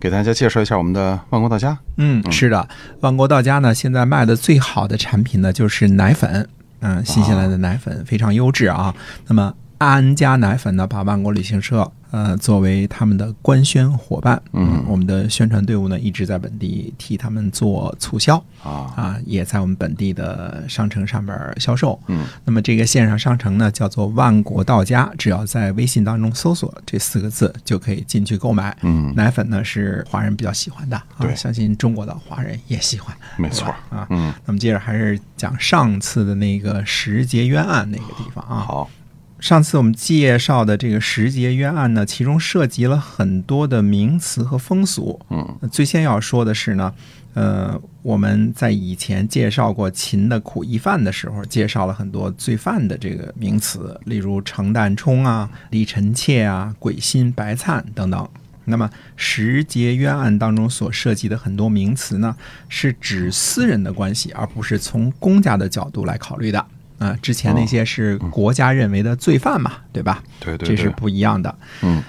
给大家介绍一下我们的万国到家。嗯，是的，万国到家呢，现在卖的最好的产品呢就是奶粉。嗯，新西兰的奶粉非常优质啊。那么安家奶粉呢，把万国旅行社呃作为他们的官宣伙伴，嗯我们的宣传队伍呢一直在本地替他们做促销啊，啊，也在我们本地的商城上面销售。嗯，那么这个线上商城呢叫做万国到家，只要在微信当中搜索这四个字就可以进去购买。嗯，奶粉呢是华人比较喜欢的，啊对相信中国的华人也喜欢。没错啊。嗯，那么接着还是讲上次的那个石碣冤案那个地方啊。好，上次我们介绍的这个时节冤案呢，其中涉及了很多的名词和风俗。嗯最先要说的是呢，呃，我们在以前介绍过秦的苦役犯的时候，介绍了很多罪犯的这个名词，例如程旦冲啊、李臣妾啊、鬼心白灿等等。那么时节冤案当中所涉及的很多名词呢，是指私人的关系，而不是从公家的角度来考虑的。啊、之前那些是国家认为的罪犯嘛，对吧？对对这是，不一样的。嗯。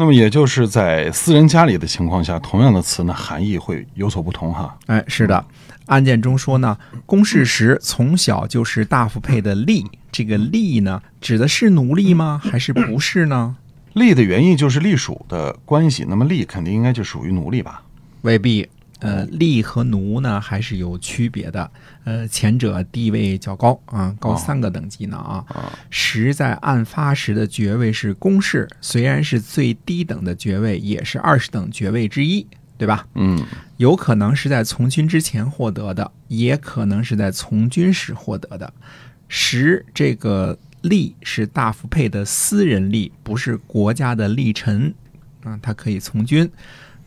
那么也就是在私人家里的情况下，同样的词呢，含义会有所不同哈。哎，是的，案件中说呢，公事时从小就是大夫配的吏，这个吏呢，指的是奴隶吗？还是不是呢？吏的原意就是隶属的关系，那么隶肯定应该就属于奴隶吧？未必。呃，吏和奴呢还是有区别的。呃，前者地位较高啊，高三个等级呢啊。啊，实在案发时的爵位是公事，虽然是最低等的爵位，也是二十等爵位之一，对吧？嗯有可能是在从军之前获得的，也可能是在从军时获得的。十这个吏是大夫配的私人吏，不是国家的吏臣啊，他可以从军。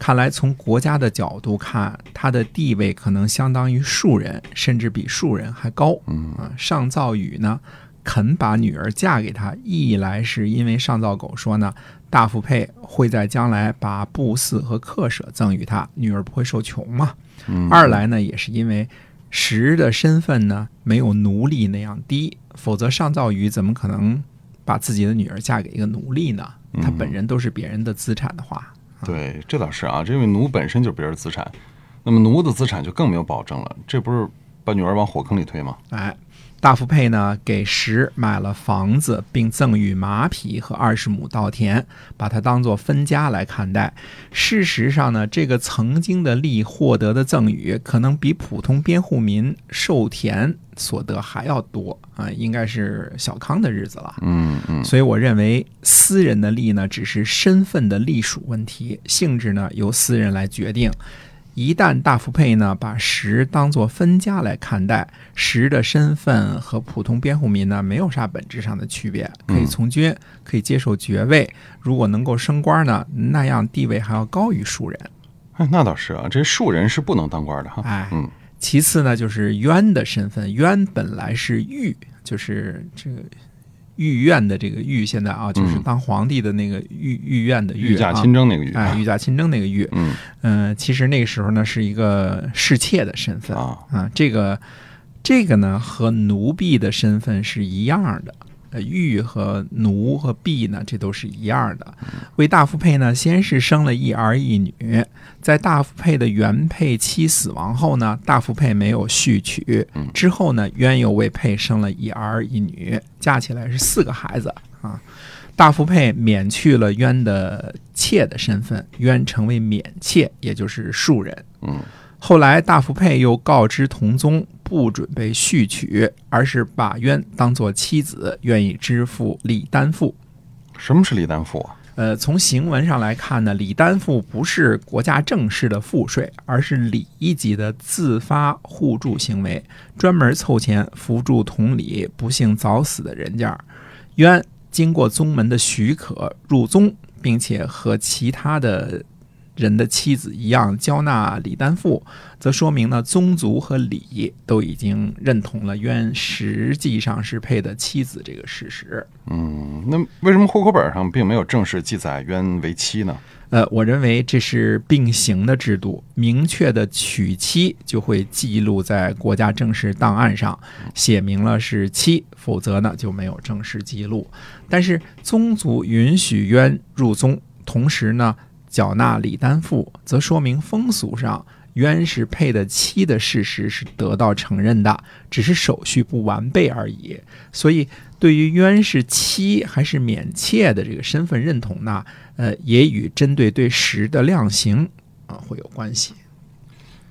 看来从国家的角度看，他的地位可能相当于庶人，甚至比庶人还高。嗯啊，上造宇呢肯把女儿嫁给他，一来是因为上造狗说呢，大夫配会在将来把布寺和客舍赠与他，女儿不会受穷嘛。嗯，二来呢，也是因为石的身份呢没有奴隶那样低，否则上造宇怎么可能把自己的女儿嫁给一个奴隶呢？他本人都是别人的资产的话，对，这倒是啊，这位奴本身就是别人资产，那么奴的资产就更没有保证了，这不是把女儿往火坑里推吗？哎，大福配呢给石买了房子，并赠予马匹和二十亩稻田，把它当做分家来看待。事实上呢，这个曾经的利获得的赠与，可能比普通边户民受田所得还要多啊，应该是小康的日子了。嗯嗯所以我认为，私人的利呢，只是身份的隶属问题，性质呢由私人来决定。一旦大福配呢把石当做分家来看待，石的身份和普通边户民呢没有啥本质上的区别，可以从军，可以接受爵位，如果能够升官呢，那样地位还要高于庶人。哎，那倒是啊，这庶人是不能当官的哈。哎，嗯其次呢，就是冤的身份，冤本来是玉，就是这个御苑的这个御，现在啊，就是嗯当皇帝的那个御御苑的御御驾啊亲征那个御，哎，御驾亲征那个御，嗯。嗯、其实那个时候呢是一个侍妾的身份啊，啊，这个这个呢和奴婢的身份是一样的。呃，御和奴和婢呢，这都是一样的。为大夫配呢，先是生了一儿一女，在大夫配的原配妻死亡后呢，大夫配没有续娶，之后呢，渊又为配生了一儿一女，加起来是四个孩子啊。大夫配免去了渊的妾的身份，渊成为免妾，也就是庶人。嗯后来大夫配又告知同宗，不准备续娶，而是把渊当做妻子，愿意支付礼单付。什么是礼单付啊？呃，从行文上来看呢，礼单付不是国家正式的赋税，而是礼一级的自发互助行为，专门凑钱扶助同里不幸早死的人家。渊经过宗门的许可入宗，并且和其他的人的妻子一样交纳李丹父，则说明呢宗族和李都已经认同了渊实际上是配的妻子这个事实。嗯，那为什么户口本上并没有正式记载渊为妻呢？呃，我认为这是并行的制度，明确的娶妻就会记录在国家正式档案上，写明了是妻，否则呢就没有正式记录。但是宗族允许渊入宗，同时呢缴纳礼单赋，则说明风俗上冤是配的妻的事实是得到承认的，只是手续不完备而已。所以对于冤是妻还是免妾的这个身份认同呢？呃，也与针对对实的量刑啊会有关系。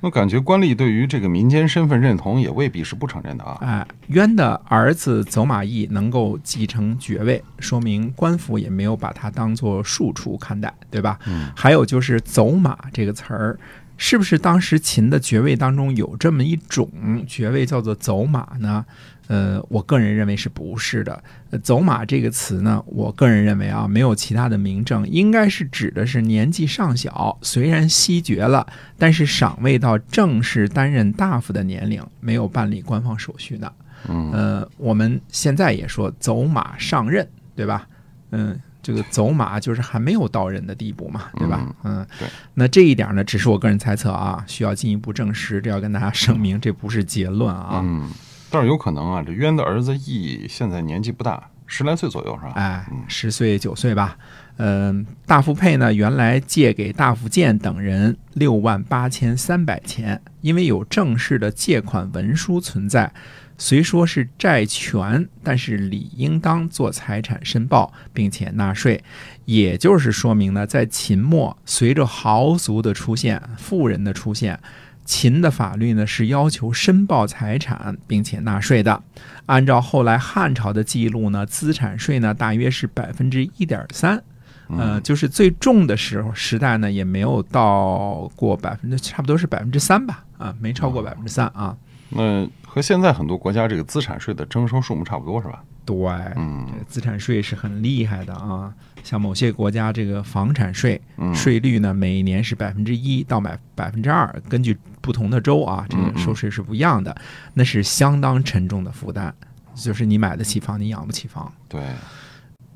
我感觉官吏对于这个民间身份认同也未必是不承认的啊。哎，渊的儿子走马驿能够继承爵位，说明官府也没有把他当做庶出看待，对吧？嗯。还有就是“走马”这个词儿，是不是当时秦的爵位当中有这么一种爵位叫做走马呢？呃，我个人认为是不是的。走马这个词呢，我个人认为啊，没有其他的名证，应该是指的是年纪尚小，虽然西爵了，但是尚未到正式担任大夫的年龄，没有办理官方手续的。嗯，呃，我们现在也说走马上任，对吧？嗯，这个走马就是还没有到人的地步嘛，对吧？嗯，对。那这一点呢，只是我个人猜测啊，需要进一步证实，这要跟大家声明，这不是结论啊。嗯。但是有可能啊，这渊的儿子义现在年纪不大，十来岁左右是吧？哎，十岁九岁吧。嗯，大福佩呢，原来借给大福建等人六万八千三百钱，因为有正式的借款文书存在，虽说是债权，但是理应当做财产申报，并且纳税。也就是说明呢，在秦末，随着豪族的出现，富人的出现。秦的法律呢是要求申报财产并且纳税的。按照后来汉朝的记录呢，资产税呢大约是百分之一点三，呃，就是最重的时候时代呢也没有到过百分之，差不多是百分之三吧，啊，没超过百分之三啊。那和现在很多国家这个资产税的征收数目差不多是吧？对，嗯，资产税是很厉害的啊。像某些国家这个房产税税率呢，每年是百分之一到百百分之二，根据不同的州啊，这个收税是不一样的。那是相当沉重的负担，就是你买得起房，你养不起房。对。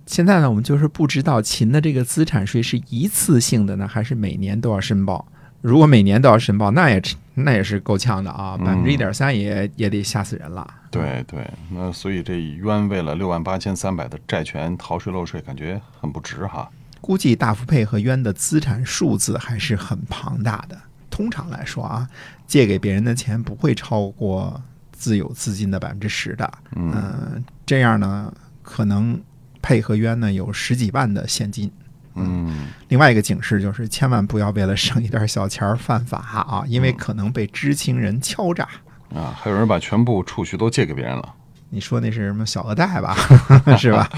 现在呢，我们就是不知道秦的这个资产税是一次性的呢，还是每年都要申报。如果每年都要申报，那也那也是够呛的啊，百分之一点三也也得吓死人了。对对，那所以这冤为了六万八千三百的债权逃税漏税，感觉很不值哈。估计大福配和冤的资产数字还是很庞大的。通常来说啊，借给别人的钱不会超过自有资金的百分之十的。嗯，这样呢，可能配和冤呢有十几万的现金。嗯，另外一个警示就是，千万不要为了省一点小钱儿犯法啊，因为可能被知情人敲诈啊。还有人把全部储蓄都借给别人了，你说那是什么小额贷 吧？是吧？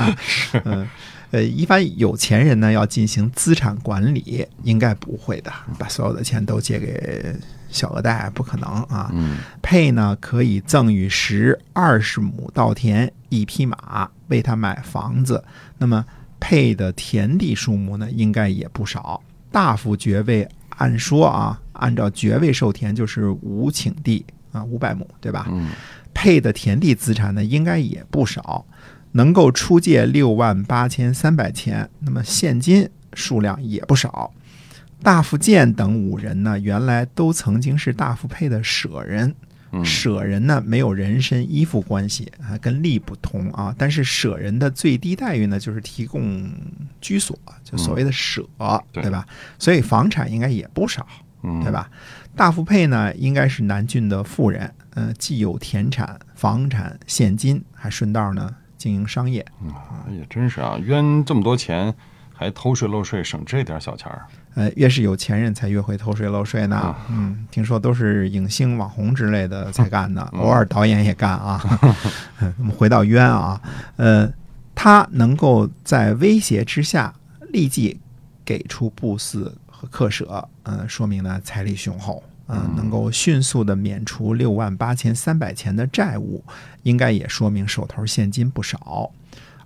嗯，呃，一般有钱人呢要进行资产管理，应该不会的，把所有的钱都借给小额贷，不可能啊。嗯，配呢可以赠与十二十亩稻田，一匹马，为他买房子。那么。配的田地数目呢，应该也不少。大夫爵位，按说啊，按照爵位授田就是五顷地啊，五百亩，对吧？嗯。配的田地资产呢，应该也不少，能够出借六万八千三百钱，那么现金数量也不少。大夫建等五人呢，原来都曾经是大夫配的舍人。舍人呢没有人身依附关系啊，跟吏不同啊。但是舍人的最低待遇呢，就是提供居所，就所谓的舍，对吧？所以房产应该也不少，对吧？大富配呢，应该是南郡的富人，呃，既有田产、房产、现金，还顺道呢经营商业。啊，也真是啊，冤这么多钱，还偷税漏税，省这点小钱儿。呃，越是有钱人才越会偷税漏税呢。嗯，听说都是影星、网红之类的才干的，偶尔导演也干啊。我们回到冤啊，呃，他能够在威胁之下立即给出布斯和克舍，呃，说明呢财力雄厚，嗯，能够迅速的免除六万八千三百钱的债务，应该也说明手头现金不少。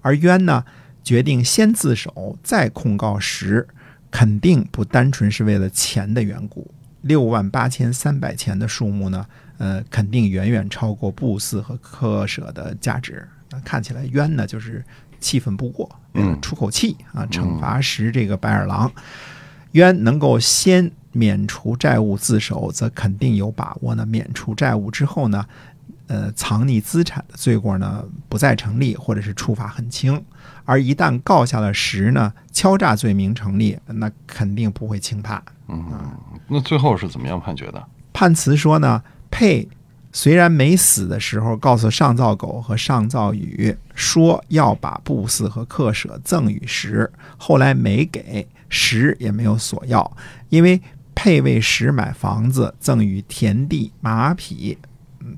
而冤呢，决定先自首，再控告时。肯定不单纯是为了钱的缘故。六万八千三百钱的数目呢，呃，肯定远远超过布斯和克舍的价值。那看起来冤呢，就是气愤不过，嗯出口气啊，惩罚时这个白眼狼。冤能够先免除债务自首，则肯定有把握呢。免除债务之后呢，呃，藏匿资产的罪过呢不再成立，或者是处罚很轻。而一旦告下了实呢，敲诈罪名成立，那肯定不会轻判。嗯，那最后是怎么样判决的？判词说呢，佩虽然没死的时候告诉上造狗和上造宇说要把布寺和客舍赠与石，后来没给。石也没有索要，因为配为石买房子，赠与田地马匹，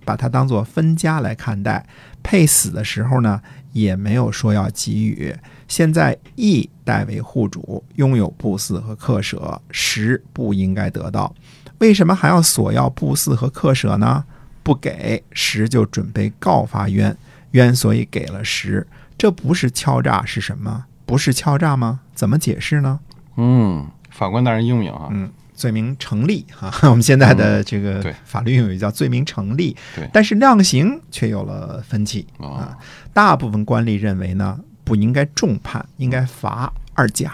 把它当做分家来看待。配死的时候呢，也没有说要给予。现在义代为户主，拥有布寺和客舍，十不应该得到。为什么还要索要布寺和客舍呢？不给十就准备告发冤，冤所以给了十，这不是敲诈是什么？不是敲诈吗？怎么解释呢？嗯，法官大人英明啊。嗯，罪名成立 哈。我们现在的这个法律用语叫罪名成立。对，但是量刑却有了分歧啊。大部分官吏认为呢，不应该重判，应该罚二甲。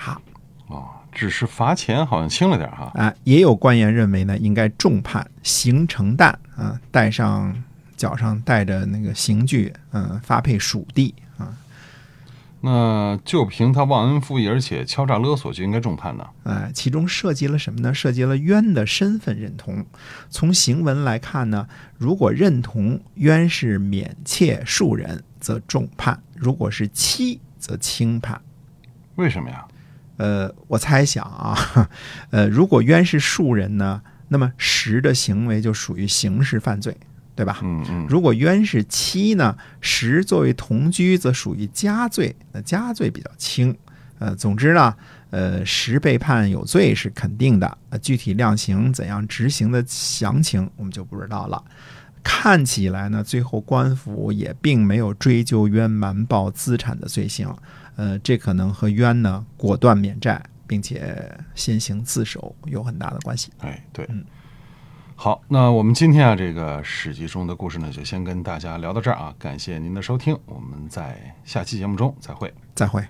哦，只是罚钱好像轻了点哈。啊，也有官员认为呢，应该重判，刑成担啊，带上脚上带着那个刑具，嗯，发配属地。那就凭他忘恩负义，而且敲诈勒索，就应该重判呢？哎，其中涉及了什么呢？涉及了冤的身份认同。从行文来看呢，如果认同冤是免妾庶人，则重判；如果是妻，则轻判。为什么呀？呃，我猜想啊，呃，如果冤是庶人呢，那么实的行为就属于刑事犯罪。对吧？嗯嗯。如果冤是妻呢，十作为同居，则属于家罪，那家罪比较轻。呃，总之呢，呃，十被判有罪是肯定的。呃，具体量刑怎样执行的详情，我们就不知道了。看起来呢，最后官府也并没有追究冤瞒报资产的罪行。呃，这可能和冤呢果断免债，并且先行自首有很大的关系。哎，对，嗯。好，那我们今天啊，这个史记中的故事呢，就先跟大家聊到这儿啊。感谢您的收听，我们在下期节目中再会，再会。